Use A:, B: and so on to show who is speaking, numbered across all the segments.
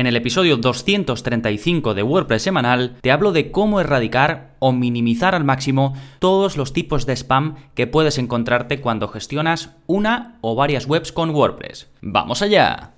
A: En el episodio 235 de WordPress semanal te hablo de cómo erradicar o minimizar al máximo todos los tipos de spam que puedes encontrarte cuando gestionas una o varias webs con WordPress. ¡Vamos allá!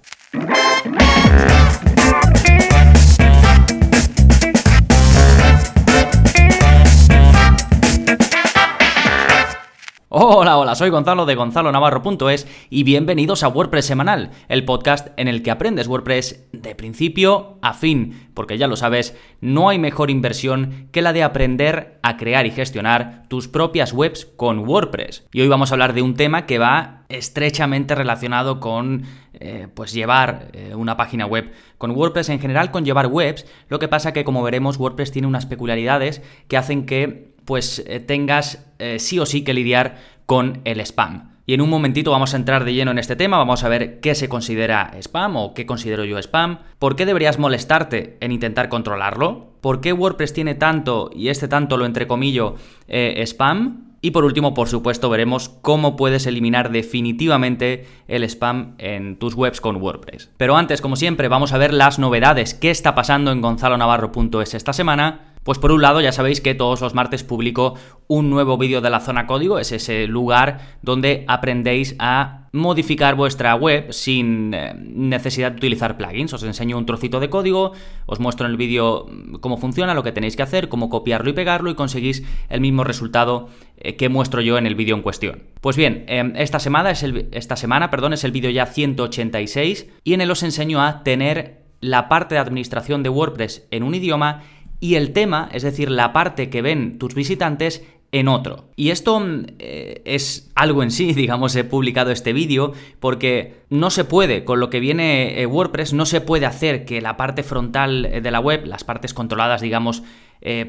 A: Hola, soy Gonzalo de gonzalonavarro.es y bienvenidos a WordPress Semanal, el podcast en el que aprendes WordPress de principio a fin, porque ya lo sabes, no hay mejor inversión que la de aprender a crear y gestionar tus propias webs con WordPress. Y hoy vamos a hablar de un tema que va estrechamente relacionado con eh, pues llevar eh, una página web con WordPress en general con llevar webs lo que pasa que como veremos WordPress tiene unas peculiaridades que hacen que pues eh, tengas sí o sí que lidiar con el spam. Y en un momentito vamos a entrar de lleno en este tema, vamos a ver qué se considera spam o qué considero yo spam, por qué deberías molestarte en intentar controlarlo, por qué WordPress tiene tanto, y este tanto lo entrecomillo, eh, spam, y por último, por supuesto, veremos cómo puedes eliminar definitivamente el spam en tus webs con WordPress. Pero antes, como siempre, vamos a ver las novedades, qué está pasando en gonzalonavarro.es esta semana pues por un lado ya sabéis que todos los martes publico un nuevo vídeo de la zona código, es ese lugar donde aprendéis a modificar vuestra web sin eh, necesidad de utilizar plugins. Os enseño un trocito de código, os muestro en el vídeo mm, cómo funciona, lo que tenéis que hacer, cómo copiarlo y pegarlo y conseguís el mismo resultado eh, que muestro yo en el vídeo en cuestión. Pues bien, em, esta semana es el, esta semana, perdón, es el vídeo ya 186 y en él os enseño a tener la parte de administración de WordPress en un idioma y el tema, es decir, la parte que ven tus visitantes en otro. Y esto mm, eh, es algo en sí, digamos, he publicado este vídeo porque no se puede, con lo que viene eh, WordPress, no se puede hacer que la parte frontal eh, de la web, las partes controladas, digamos,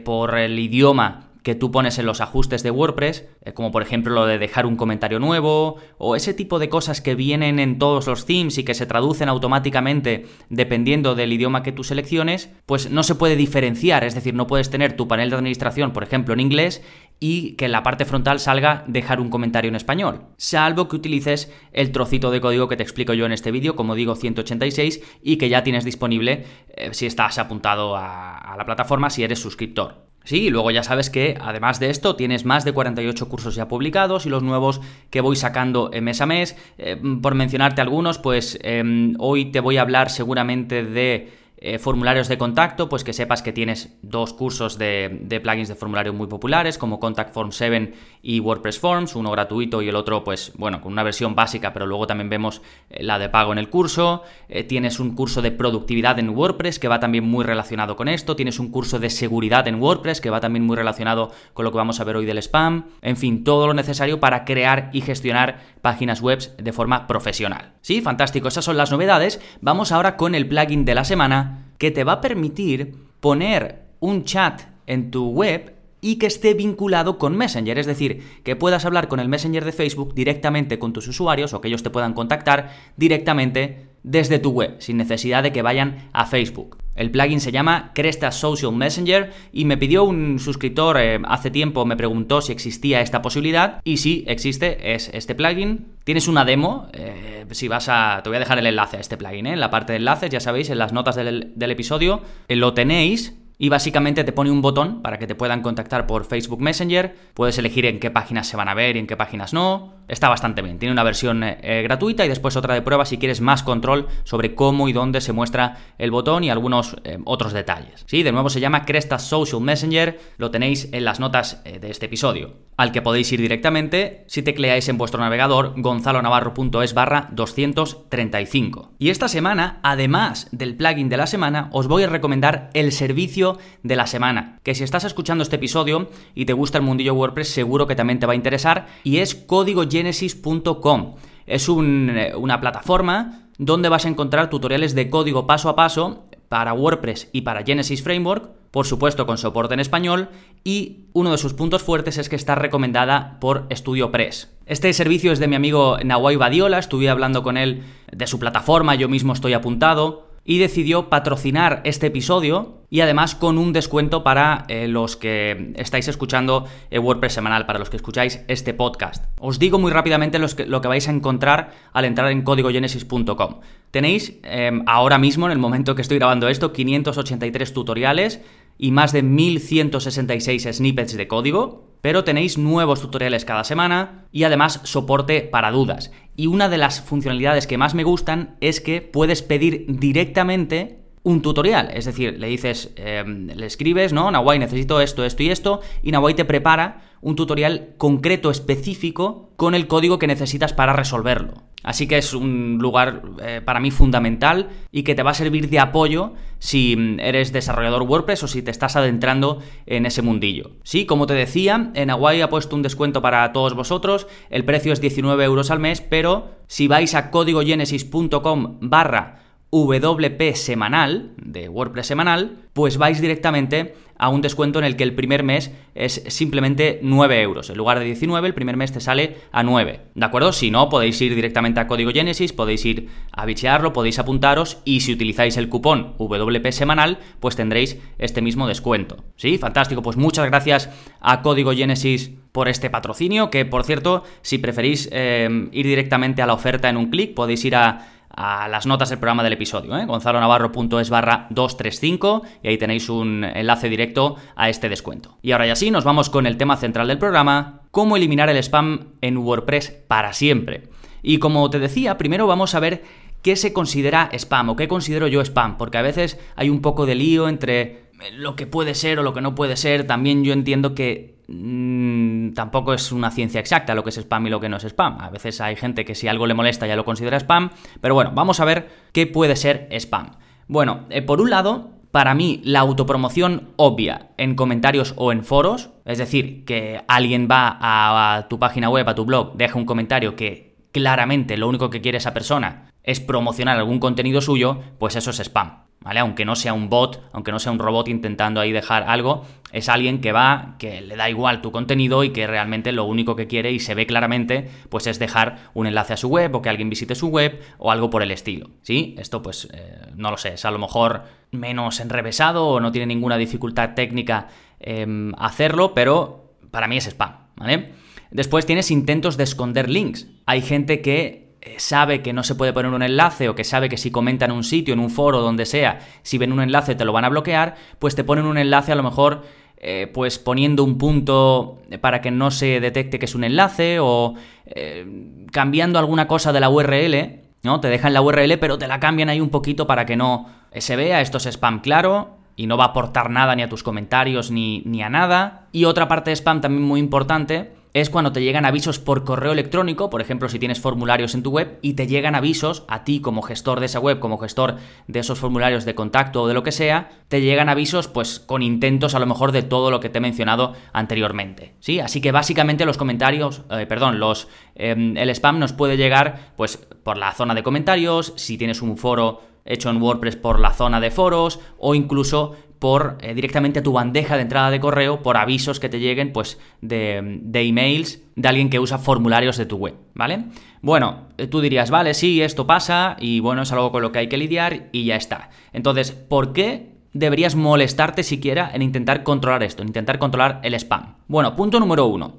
A: por el idioma que tú pones en los ajustes de WordPress, eh, como por ejemplo lo de dejar un comentario nuevo, o ese tipo de cosas que vienen en todos los themes y que se traducen automáticamente dependiendo del idioma que tú selecciones, pues no se puede diferenciar, es decir, no puedes tener tu panel de administración, por ejemplo, en inglés y que en la parte frontal salga dejar un comentario en español, salvo que utilices el trocito de código que te explico yo en este vídeo, como digo 186, y que ya tienes disponible eh, si estás apuntado a la plataforma, si eres suscriptor. Sí, y luego ya sabes que además de esto tienes más de 48 cursos ya publicados y los nuevos que voy sacando mes a mes. Eh, por mencionarte algunos, pues em, hoy te voy a hablar seguramente de eh, formularios de contacto, pues que sepas que tienes dos cursos de, plugins de formulario muy populares, como Contact Form 7 y WordPress Forms, uno gratuito y el otro, pues bueno, con una versión básica, pero luego también vemos eh, la de pago en el curso. Eh, tienes un curso de productividad en WordPress, que va también muy relacionado con esto. Tienes un curso de seguridad en WordPress, que va también muy relacionado con lo que vamos a ver hoy del spam. En fin, todo lo necesario para crear y gestionar páginas web de forma profesional. Sí, fantástico, esas son las novedades. Vamos ahora con el plugin de la semana que te va a permitir poner un chat en tu web y que esté vinculado con Messenger, es decir, que puedas hablar con el Messenger de Facebook directamente con tus usuarios o que ellos te puedan contactar directamente desde tu web, sin necesidad de que vayan a Facebook. El plugin se llama Cresta Social Messenger y me pidió un suscriptor eh, hace tiempo, me preguntó si existía esta posibilidad y sí, existe, es este plugin. Tienes una demo, eh, si vas a... Te voy a dejar el enlace a este plugin, ¿eh? en la parte de enlaces, ya sabéis, en las notas del, del episodio, lo tenéis y básicamente te pone un botón para que te puedan contactar por Facebook Messenger. Puedes elegir en qué páginas se van a ver y en qué páginas no. Está bastante bien. Tiene una versión eh, eh, gratuita y después otra de prueba si quieres más control sobre cómo y dónde se muestra el botón y algunos eh, otros detalles. Sí, de nuevo se llama Cresta Social Messenger. Lo tenéis en las notas de este episodio. Al que podéis ir directamente si tecleáis en vuestro navegador gonzalonavarro.es barra 235. Y esta semana, además del plugin de la semana, os voy a recomendar el servicio de la semana, que si estás escuchando este episodio y te gusta el mundillo WordPress, seguro que también te va a interesar, y es códigogenesis.com. Es eh, una plataforma donde vas a encontrar tutoriales de código paso a paso para WordPress y para Genesis Framework, por supuesto con soporte en español, y uno de sus puntos fuertes es que está recomendada por StudioPress. Este servicio es de mi amigo Nawai Badiola, estuve hablando con él de su plataforma, yo mismo estoy apuntado, y decidió patrocinar este episodio y además con un descuento para eh, los que estáis escuchando el WordPress semanal, para los que escucháis este podcast. Os digo muy rápidamente lo que vais a encontrar al entrar en códigogenesis.com. Tenéis em, ahora mismo, en el momento que estoy grabando esto, 583 tutoriales y más de 1166 snippets de código pero tenéis nuevos tutoriales cada semana y además soporte para dudas. Y una de las funcionalidades que más me gustan es que puedes pedir directamente un tutorial. Es decir, le dices, em, le escribes, ¿no? Nawai, necesito esto, esto y esto, y Nawai te prepara un tutorial concreto, específico, con el código que necesitas para resolverlo. Así que es un lugar eh, para mí fundamental y que te va a servir de apoyo si mm, eres desarrollador WordPress o si te estás adentrando en ese mundillo. Sí, como te decía, en ha puesto un descuento para todos vosotros, el precio es 19 euros al mes, pero si vais a códigogenesis.com barra WP semanal, de WordPress semanal, pues vais directamente a un descuento en el que el primer mes es simplemente 9 euros. En lugar de 19, el primer mes te sale a 9. ¿De acuerdo? Si no, podéis ir directamente a Código Genesis, podéis ir a bichearlo, podéis apuntaros y si utilizáis el cupón WP semanal, pues tendréis este mismo descuento. ¿Sí? Fantástico. Pues muchas gracias a Código Genesis por este patrocinio, que por cierto, si preferís eh, ir directamente a la oferta en un clic, podéis ir a a las notas del programa del episodio, ¿eh? gonzalonavarro.es barra 235 y ahí tenéis un enlace directo a este descuento. Y ahora ya sí, nos vamos con el tema central del programa, cómo eliminar el spam en WordPress para siempre. Y como te decía, primero vamos a ver qué se considera spam o qué considero yo spam, porque a veces hay un poco de lío entre lo que puede ser o lo que no puede ser. También yo entiendo que Mm, tampoco es una ciencia exacta lo que es spam y lo que no es spam. A veces hay gente que si algo le molesta ya lo considera spam, pero bueno, vamos a ver qué puede ser spam. Bueno, eh, por un lado, para mí la autopromoción obvia en comentarios o en foros, es decir, que alguien va a, tu página web, a tu blog, deja un comentario que claramente lo único que quiere esa persona es promocionar algún contenido suyo, pues eso es spam. Aunque no sea un bot, aunque no sea un robot intentando ahí dejar algo, es alguien que va, que le da igual tu contenido y que realmente lo único que quiere y se ve claramente, pues es dejar un enlace a su web o que alguien visite su web o algo por el estilo, ¿sí? Esto pues eh, no lo sé, es a lo mejor menos enrevesado o no tiene ninguna dificultad técnica em, hacerlo, pero para mí es spam, ¿vale? Después tienes intentos de esconder links. Hay gente que sabe que no se puede poner un enlace o que sabe que si comenta en un sitio, en un foro, donde sea, si ven un enlace te lo van a bloquear, pues te ponen un enlace a lo mejor eh, pues poniendo un punto para que no se detecte que es un enlace o eh, cambiando alguna cosa de la URL, ¿no? Te dejan la URL pero te la cambian ahí un poquito para que no se vea, esto es spam claro, y no va a aportar nada ni a tus comentarios ni, ni a nada. Y otra parte de spam también muy importante es cuando te llegan avisos por correo electrónico, por ejemplo, si tienes formularios en tu web y te llegan avisos a ti como gestor de esa web, como gestor de esos formularios de contacto o de lo que sea, te llegan avisos pues con intentos a lo mejor de todo lo que te he mencionado anteriormente, ¿sí? Así que básicamente los comentarios, eh, perdón, los em, el spam nos puede llegar pues por la zona de comentarios, si tienes un foro hecho en WordPress por la zona de foros o incluso por eh, directamente a tu bandeja de entrada de correo por avisos que te lleguen pues de, de, emails de alguien que usa formularios de tu web, ¿vale? Bueno, eh, tú dirías, vale, sí, esto pasa y bueno, es algo con lo que hay que lidiar y ya está. Entonces, ¿por qué deberías molestarte siquiera en intentar controlar esto, en intentar controlar el spam? Bueno, punto número uno.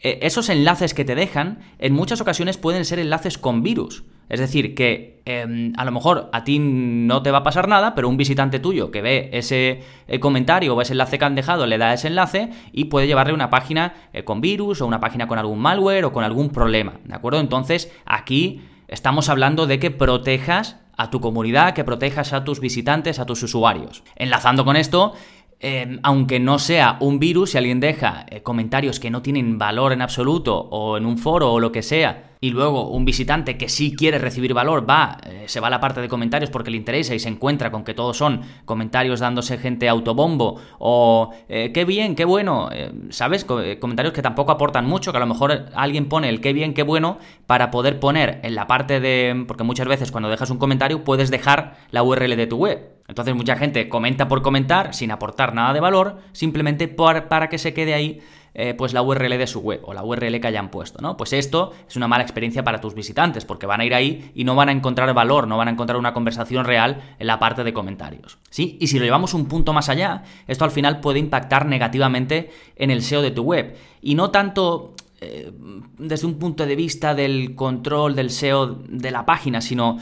A: Eh, esos enlaces que te dejan en muchas ocasiones pueden ser enlaces con virus. Es decir, que em, a lo mejor a ti no te va a pasar nada, pero un visitante tuyo que ve ese eh, comentario o ese enlace que han dejado le da ese enlace y puede llevarle una página eh, con virus o una página con algún malware o con algún problema. ¿De acuerdo? Entonces, aquí estamos hablando de que protejas a tu comunidad, que protejas a tus visitantes, a tus usuarios. Enlazando con esto, Em, aunque no sea un virus, si alguien deja eh, comentarios que no tienen valor en absoluto o en un foro o lo que sea, y luego un visitante que sí quiere recibir valor va, eh, se va a la parte de comentarios porque le interesa y se encuentra con que todos son comentarios dándose gente autobombo o eh, qué bien, qué bueno, ¿sabes? comentarios que tampoco aportan mucho, que a lo mejor alguien pone el qué bien, qué bueno para poder poner en la parte de... porque muchas veces cuando dejas un comentario puedes dejar la URL de tu web. Entonces mucha gente comenta por comentar sin aportar nada de valor, simplemente para que se quede ahí eh, pues la URL de su web o la URL que hayan puesto, ¿no? Pues esto es una mala experiencia para tus visitantes porque van a ir ahí y no van a encontrar valor, no van a encontrar una conversación real en la parte de comentarios, ¿sí? Y si lo llevamos un punto más allá, esto al final puede impactar negativamente en el SEO de tu web y no tanto eh, desde un punto de vista del control del SEO de la página, sino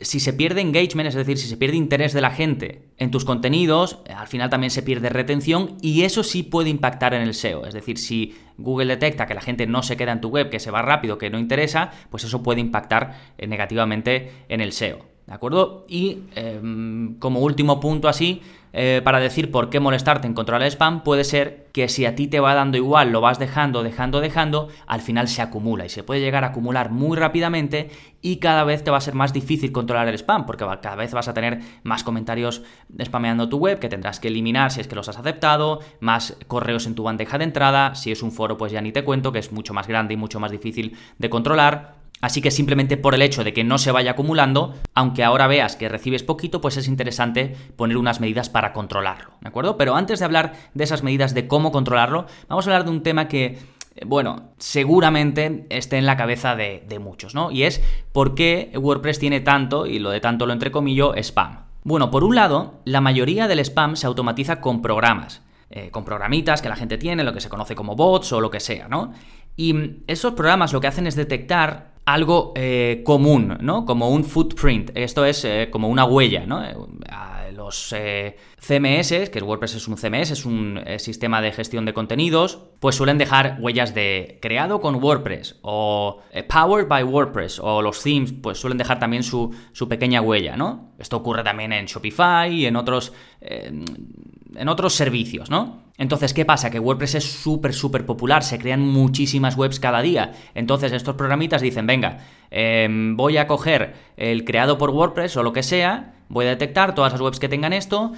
A: si se pierde engagement, es decir, si se pierde interés de la gente en tus contenidos, eh, al final también se pierde retención y eso sí puede impactar en el SEO. Es decir, si Google detecta que la gente no se queda en tu web, que se va rápido, que no interesa, pues eso puede impactar eh, negativamente en el SEO. ¿De acuerdo? Y em, como último punto así, eh, para decir por qué molestarte en controlar el spam, puede ser que si a ti te va dando igual, lo vas dejando, dejando, dejando, al final se acumula y se puede llegar a acumular muy rápidamente y cada vez te va a ser más difícil controlar el spam porque cada vez vas a tener más comentarios spameando tu web que tendrás que eliminar si es que los has aceptado, más correos en tu bandeja de entrada, si es un foro pues ya ni te cuento que es mucho más grande y mucho más difícil de controlar Así que simplemente por el hecho de que no se vaya acumulando, aunque ahora veas que recibes poquito, pues es interesante poner unas medidas para controlarlo, ¿de acuerdo? Pero antes de hablar de esas medidas de cómo controlarlo, vamos a hablar de un tema que eh, bueno, seguramente esté en la cabeza de, muchos, ¿no? Y es por qué WordPress tiene tanto, y lo de tanto lo entrecomillo, spam. Bueno, por un lado, la mayoría del spam se automatiza con programas, eh, con programitas que la gente tiene, lo que se conoce como bots o lo que sea, ¿no? Y esos programas lo que hacen es detectar algo eh, común, ¿no? Como un footprint. Esto es eh, como una huella, ¿no? Los eh, CMS, que WordPress es un CMS, es un sistema de gestión de contenidos, pues suelen dejar huellas de creado con WordPress o powered by WordPress o los themes, pues suelen dejar también su, su pequeña huella, ¿no? Esto ocurre también en Shopify y en otros en otros servicios, ¿no? Entonces, ¿qué pasa? Que WordPress es súper, súper popular, se crean muchísimas webs cada día. Entonces, estos programitas dicen, venga, em, voy a coger el creado por WordPress o lo que sea, voy a detectar todas las webs que tengan esto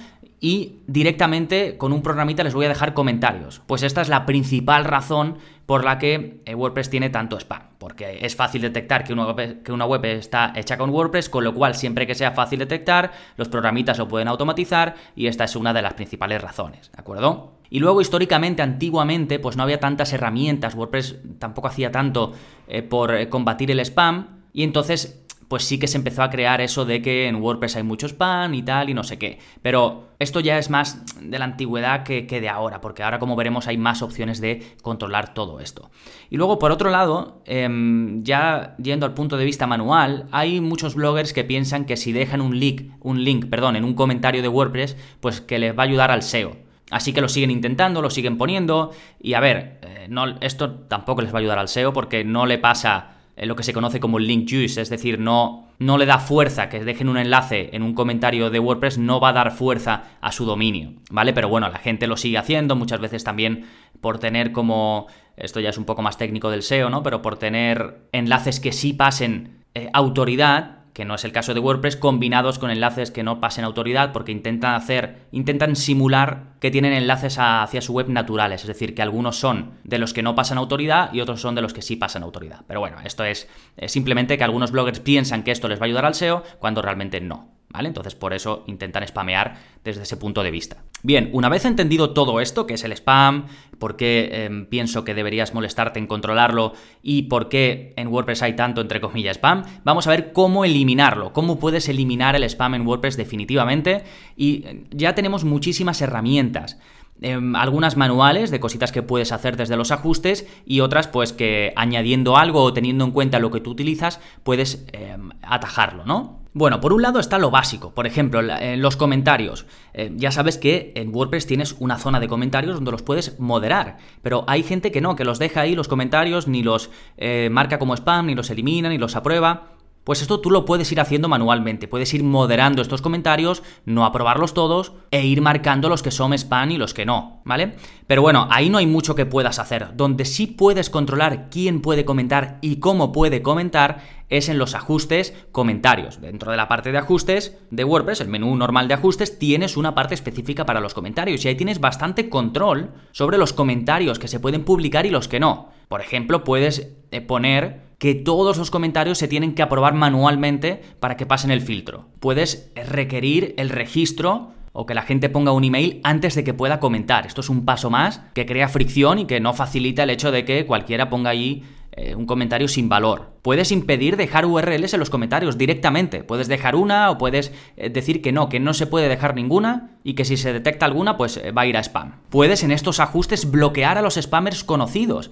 A: y directamente con un programita les voy a dejar comentarios. Pues esta es la principal razón por la que eh, WordPress tiene tanto spam, porque es fácil detectar que una, web, que una web está hecha con WordPress, con lo cual siempre que sea fácil detectar, los programitas lo pueden automatizar y esta es una de las principales razones, ¿de acuerdo? Y luego históricamente, antiguamente, pues no había tantas herramientas, WordPress tampoco hacía tanto eh, por eh, combatir el spam y entonces pues sí que se empezó a crear eso de que en WordPress hay mucho spam y tal y no sé qué. Pero esto ya es más de la antigüedad que, de ahora, porque ahora como veremos hay más opciones de controlar todo esto. Y luego por otro lado, em, ya yendo al punto de vista manual, hay muchos bloggers que piensan que si dejan un link, un link, perdón, en un comentario de WordPress, pues que les va a ayudar al SEO. Así que lo siguen intentando, lo siguen poniendo. Y a ver, eh, no, esto tampoco les va a ayudar al SEO porque no le pasa lo que se conoce como link juice, es decir, no, no le da fuerza que dejen un enlace en un comentario de WordPress, no va a dar fuerza a su dominio, ¿vale? Pero bueno, la gente lo sigue haciendo, muchas veces también por tener como, esto ya es un poco más técnico del SEO, ¿no? Pero por tener enlaces que sí pasen eh, autoridad, que no es el caso de WordPress, combinados con enlaces que no pasen autoridad, porque intentan hacer, intentan simular que tienen enlaces hacia su web naturales, es decir, que algunos son de los que no pasan autoridad y otros son de los que sí pasan autoridad. Pero bueno, esto es simplemente que algunos bloggers piensan que esto les va a ayudar al SEO cuando realmente no. Entonces por eso intentan spamear desde ese punto de vista. Bien, una vez entendido todo esto, que es el spam, por qué em, pienso que deberías molestarte en controlarlo y por qué en WordPress hay tanto entre comillas spam, vamos a ver cómo eliminarlo, cómo puedes eliminar el spam en WordPress definitivamente y ya tenemos muchísimas herramientas. Em, algunas manuales de cositas que puedes hacer desde los ajustes y otras pues que añadiendo algo o teniendo en cuenta lo que tú utilizas puedes em, atajarlo, ¿no? Bueno, por un lado está lo básico, por ejemplo, en los comentarios. Eh, ya sabes que en WordPress tienes una zona de comentarios donde los puedes moderar, pero hay gente que no, que los deja ahí los comentarios, ni los eh, marca como spam, ni los elimina, ni los aprueba. Pues esto tú lo puedes ir haciendo manualmente, puedes ir moderando estos comentarios, no aprobarlos todos e ir marcando los que son spam y los que no, ¿vale? Pero bueno, ahí no hay mucho que puedas hacer. Donde sí puedes controlar quién puede comentar y cómo puede comentar es en los ajustes comentarios. Dentro de la parte de ajustes de WordPress, el menú normal de ajustes, tienes una parte específica para los comentarios y ahí tienes bastante control sobre los comentarios que se pueden publicar y los que no. Por ejemplo, puedes eh, poner que todos los comentarios se tienen que aprobar manualmente para que pasen el filtro. Puedes requerir el registro o que la gente ponga un email antes de que pueda comentar. Esto es un paso más que crea fricción y que no facilita el hecho de que cualquiera ponga ahí eh, un comentario sin valor. Puedes impedir dejar URLs en los comentarios directamente. Puedes dejar una o puedes eh, decir que no, que no se puede dejar ninguna y que si se detecta alguna, pues eh, va a ir a spam. Puedes en estos ajustes bloquear a los spammers conocidos.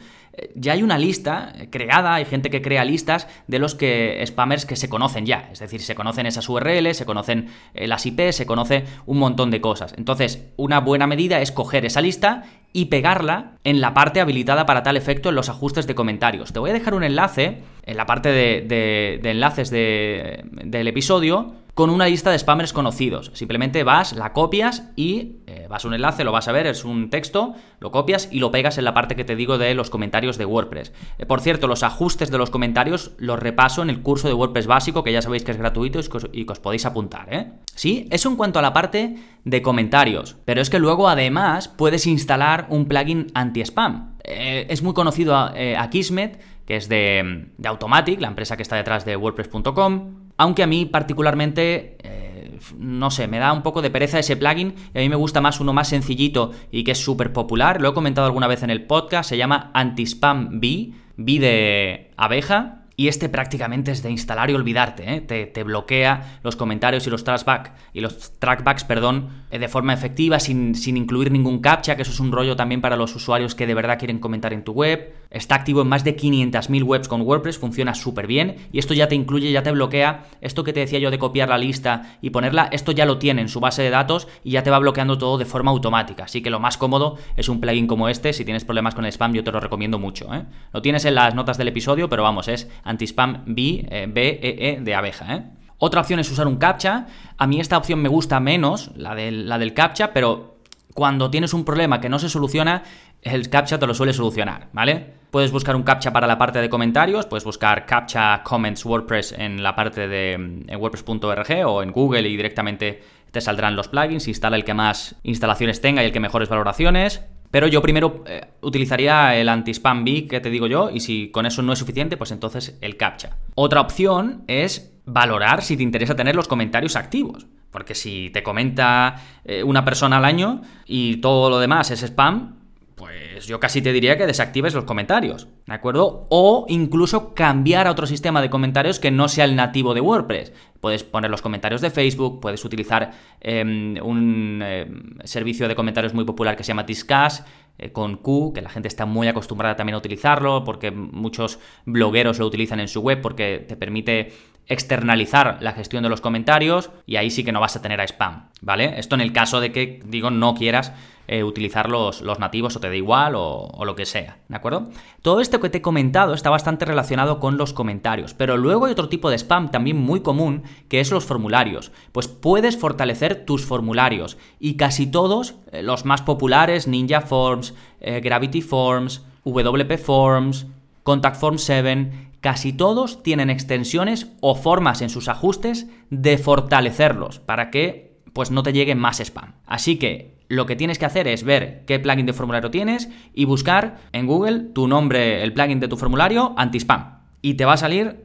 A: Ya hay una lista creada, hay gente que crea listas de los que spammers que se conocen ya. Es decir, se conocen esas URLs, se conocen las IP, se conoce un montón de cosas. Entonces, una buena medida es coger esa lista y pegarla en la parte habilitada para tal efecto en los ajustes de comentarios. Te voy a dejar un enlace en la parte de, enlaces del episodio con una lista de spammers conocidos. Simplemente vas, la copias y eh, vas a un enlace, lo vas a ver, es un texto, lo copias y lo pegas en la parte que te digo de los comentarios de WordPress. Eh, por cierto, los ajustes de los comentarios los repaso en el curso de WordPress básico, que ya sabéis que es gratuito y que os, podéis apuntar, ¿eh? Sí, eso en cuanto a la parte de comentarios. Pero es que luego además puedes instalar un plugin anti-spam. Eh, es muy conocido a, a Kismet que es de, Automatic, la empresa que está detrás de WordPress.com. Aunque a mí particularmente, eh, no sé, me da un poco de pereza ese plugin y a mí me gusta más uno más sencillito y que es súper popular. Lo he comentado alguna vez en el podcast, se llama Antispam B, B de abeja, y este prácticamente es de instalar y olvidarte, ¿eh? te, bloquea los comentarios y los trackbacks, y los trackbacks, perdón, eh, de forma efectiva, sin, sin, incluir ningún captcha, que eso es un rollo también para los usuarios que de verdad quieren comentar en tu web. Está activo en más de 500.000 webs con WordPress, funciona súper bien, y esto ya te incluye, ya te bloquea, esto que te decía yo de copiar la lista y ponerla, esto ya lo tiene en su base de datos y ya te va bloqueando todo de forma automática. Así que lo más cómodo es un plugin como este, si tienes problemas con el spam yo te lo recomiendo mucho. ¿eh? Lo tienes en las notas del episodio, pero vamos, es antispam B, eh, B, E, E de abeja, ¿eh? Otra opción es usar un captcha. A mí esta opción me gusta menos, la del, la del captcha, pero cuando tienes un problema que no se soluciona, el captcha te lo suele solucionar, ¿vale? Puedes buscar un captcha para la parte de comentarios, puedes buscar captcha comments WordPress en la parte de WordPress.org o en Google y directamente te saldrán los plugins, instala el que más instalaciones tenga y el que mejores valoraciones. Pero yo primero eh, utilizaría el anti-spam big que te digo yo, y si con eso no es suficiente, pues entonces el captcha. Otra opción es valorar si te interesa tener los comentarios activos. Porque si te comenta eh, una persona al año y todo lo demás es spam, pues yo casi te diría que desactives los comentarios, ¿de acuerdo? O incluso cambiar a otro sistema de comentarios que no sea el nativo de WordPress. Puedes poner los comentarios de Facebook, puedes utilizar em, un em, servicio de comentarios muy popular que se llama Discuss, eh, con Q, que la gente está muy acostumbrada también a utilizarlo, porque muchos blogueros lo utilizan en su web porque te permite externalizar la gestión de los comentarios y ahí sí que no vas a tener a spam, ¿vale? Esto en el caso de que, digo, no quieras eh, utilizar los, los, nativos o te da igual o, lo que sea, ¿de acuerdo? Todo esto que te he comentado está bastante relacionado con los comentarios, pero luego hay otro tipo de spam también muy común que es los formularios. Pues puedes fortalecer tus formularios y casi todos, eh, los más populares, Ninja Forms, eh, Gravity Forms, WP Forms, Contact Form 7, casi todos tienen extensiones o formas en sus ajustes de fortalecerlos para que pues no te llegue más spam. Así que lo que tienes que hacer es ver qué plugin de formulario tienes y buscar en Google tu nombre, el plugin de tu formulario anti-spam. Y te va a salir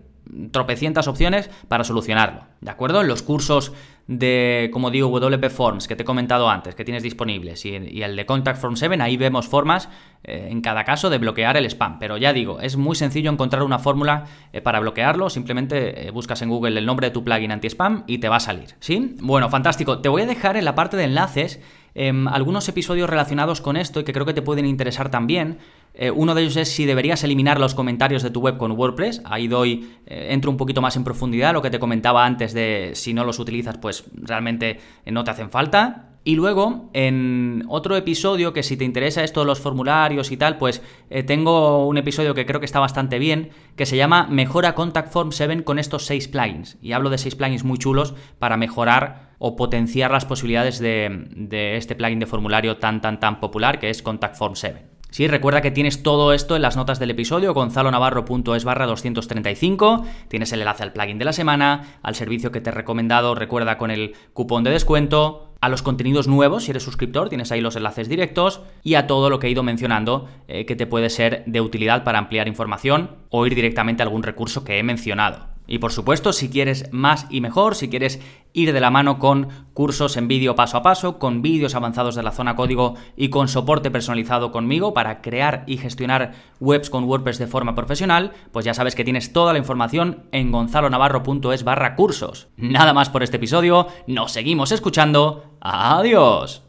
A: tropecientas opciones para solucionarlo. ¿De acuerdo? Los cursos de, como digo, WP Forms que te he comentado antes, que tienes disponibles, y, el de Contact Form 7, ahí vemos formas eh, en cada caso de bloquear el spam. Pero ya digo, es muy sencillo encontrar una fórmula eh, para bloquearlo. Simplemente eh, buscas en Google el nombre de tu plugin anti-spam y te va a salir. ¿Sí? Bueno, fantástico. Te voy a dejar en la parte de enlaces em, algunos episodios relacionados con esto y que creo que te pueden interesar también. uno de ellos es si deberías eliminar los comentarios de tu web con WordPress. Ahí doy, entro un poquito más en profundidad, lo que te comentaba antes de si no los utilizas, pues realmente no te hacen falta. Y luego, en otro episodio, que si te interesa esto de los formularios y tal, pues eh, tengo un episodio que creo que está bastante bien, que se llama Mejora Contact Form 7 con estos seis plugins. Y hablo de seis plugins muy chulos para mejorar o potenciar las posibilidades de, este plugin de formulario tan, tan, tan popular que es Contact Form 7. Sí, recuerda que tienes todo esto en las notas del episodio, gonzalonavarro.es barra 235, tienes el enlace al plugin de la semana, al servicio que te he recomendado, recuerda con el cupón de descuento, a los contenidos nuevos, si eres suscriptor, tienes ahí los enlaces directos, y a todo lo que he ido mencionando eh, que te puede ser de utilidad para ampliar información o ir directamente a algún recurso que he mencionado. Y por supuesto, si quieres más y mejor, si quieres ir de la mano con cursos en vídeo paso a paso, con vídeos avanzados de la zona código y con soporte personalizado conmigo para crear y gestionar webs con WordPress de forma profesional, pues ya sabes que tienes toda la información en gonzalonavarro.es barra cursos. Nada más por este episodio, nos seguimos escuchando. Adiós.